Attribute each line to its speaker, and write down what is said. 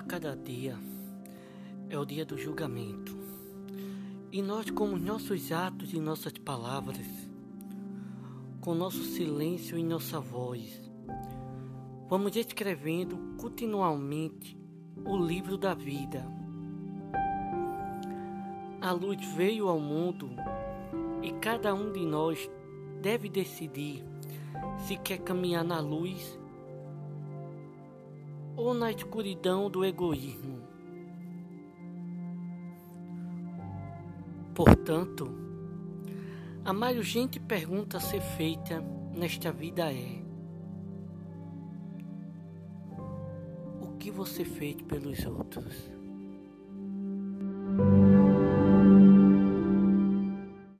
Speaker 1: cada dia é o dia do julgamento. E nós, com os nossos atos e nossas palavras, com nosso silêncio e nossa voz, vamos escrevendo continuamente o livro da vida. A luz veio ao mundo e cada um de nós deve decidir se quer caminhar na luz ou na escuridão do egoísmo. Portanto, a mais urgente pergunta a ser feita nesta vida é: O que você fez pelos outros?